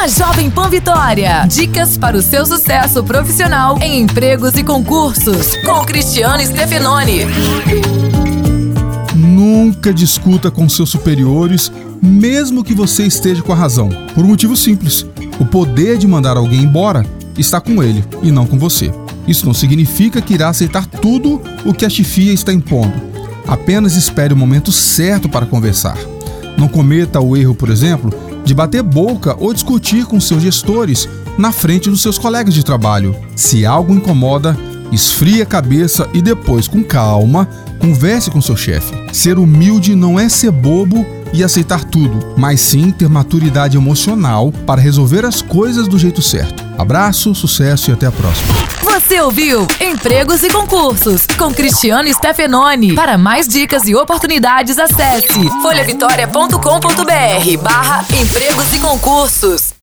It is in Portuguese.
na Jovem Pan Vitória. Dicas para o seu sucesso profissional em empregos e concursos, com Cristiano Stefanoni. Nunca discuta com seus superiores, mesmo que você esteja com a razão. Por um motivo simples: o poder de mandar alguém embora está com ele e não com você. Isso não significa que irá aceitar tudo o que a chefia está impondo. Apenas espere o momento certo para conversar. Não cometa o erro, por exemplo, de bater boca ou discutir com seus gestores na frente dos seus colegas de trabalho. Se algo incomoda, esfrie a cabeça e depois, com calma, converse com seu chefe. Ser humilde não é ser bobo e aceitar tudo, mas sim ter maturidade emocional para resolver as coisas do jeito certo. Abraço, sucesso e até a próxima. Você ouviu Empregos e Concursos com Cristiano Stefanoni. Para mais dicas e oportunidades, acesse folhavitória.com.br barra empregos e concursos.